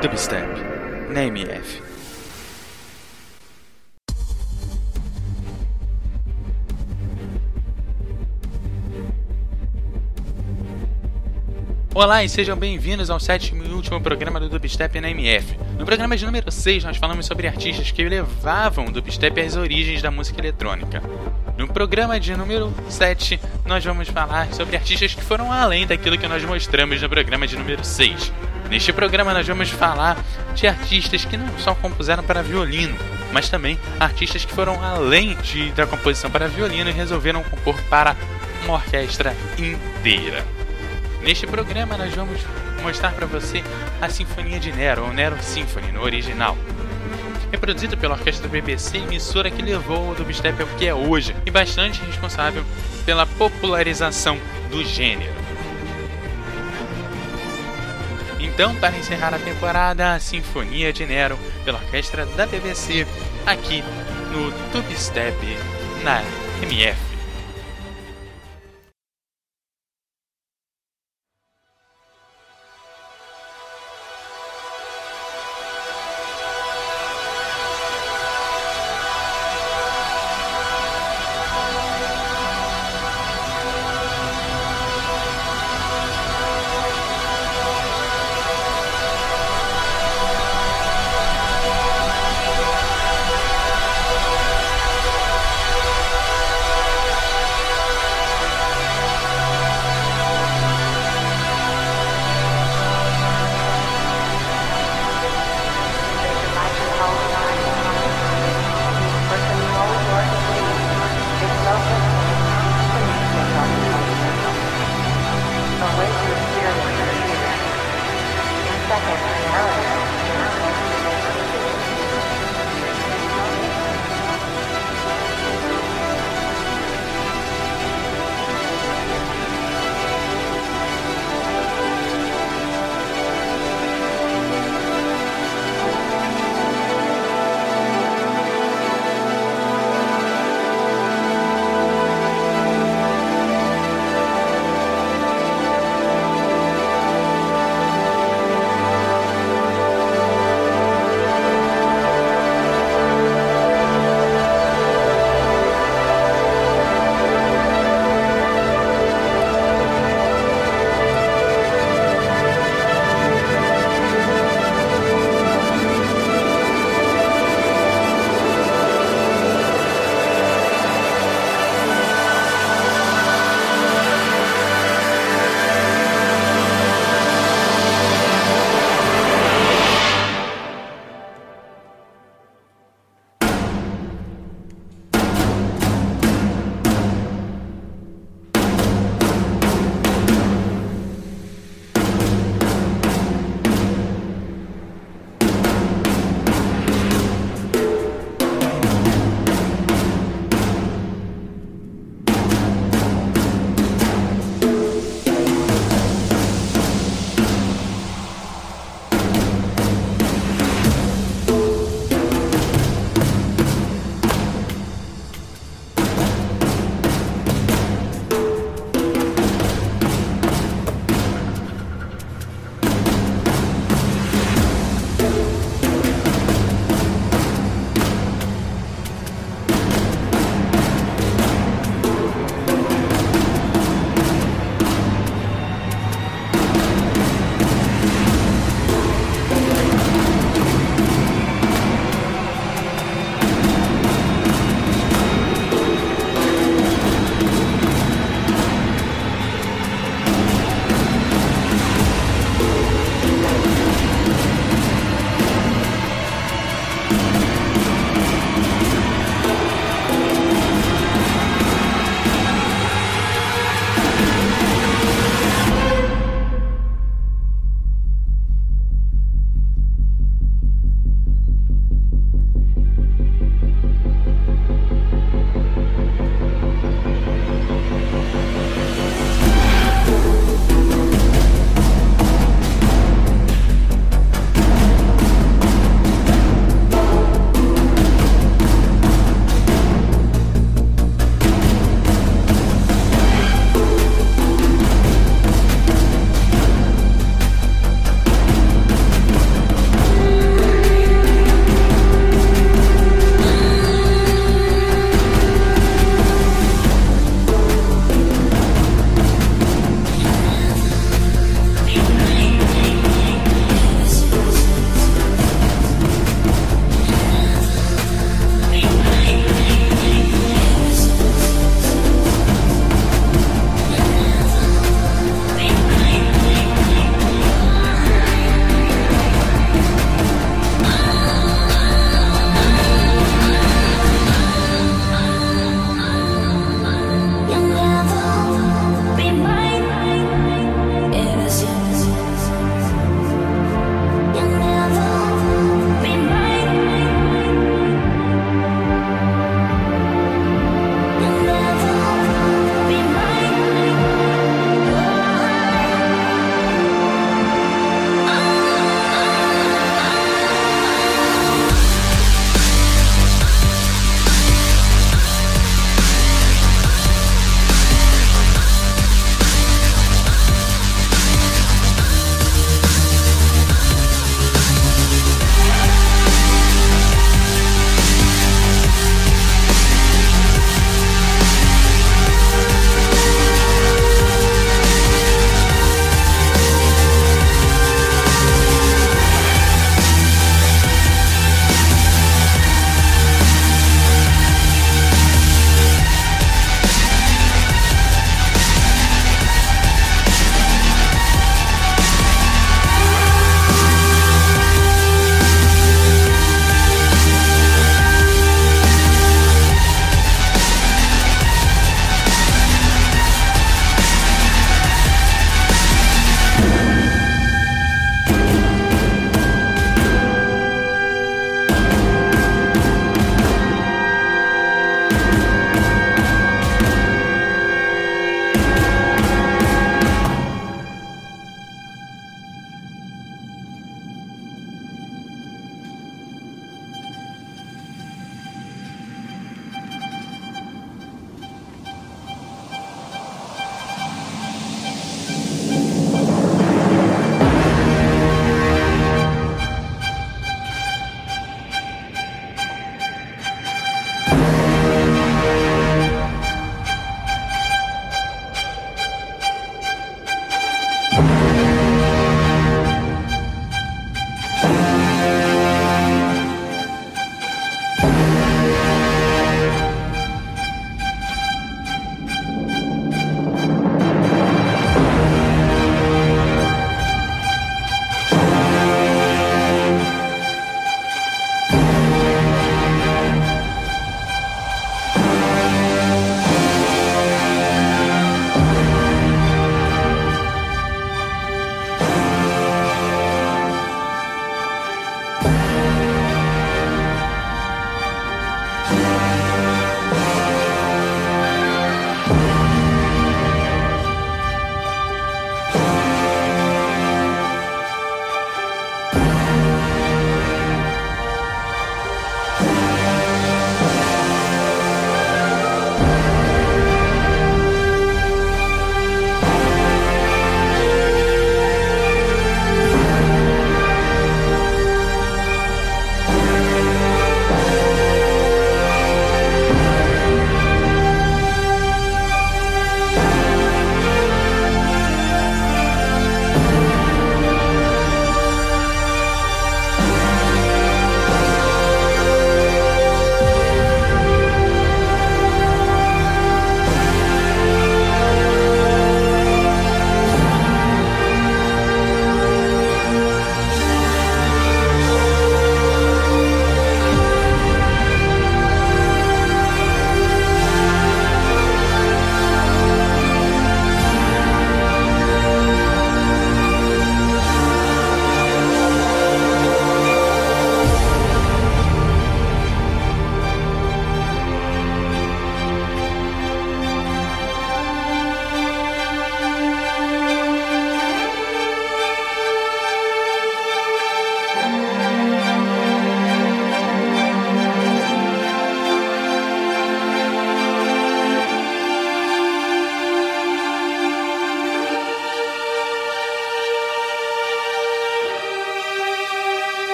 Dubstep na MF. Olá e sejam bem-vindos ao sétimo e último programa do Dubstep na MF. No programa de número 6 nós falamos sobre artistas que levavam o Dubstep às origens da música eletrônica. No programa de número 7 nós vamos falar sobre artistas que foram além daquilo que nós mostramos no programa de número 6. Neste programa nós vamos falar de artistas que não só compuseram para violino, mas também artistas que foram além de, da composição para violino e resolveram compor para uma orquestra inteira. Neste programa nós vamos mostrar para você a Sinfonia de Nero, ou Nero Symphony no original. Reproduzido pela orquestra BBC, emissora que levou o dubstep ao que é hoje e bastante responsável pela popularização do gênero. Então, para encerrar a temporada, a Sinfonia de Nero pela orquestra da BBC aqui no Dubstep na MF.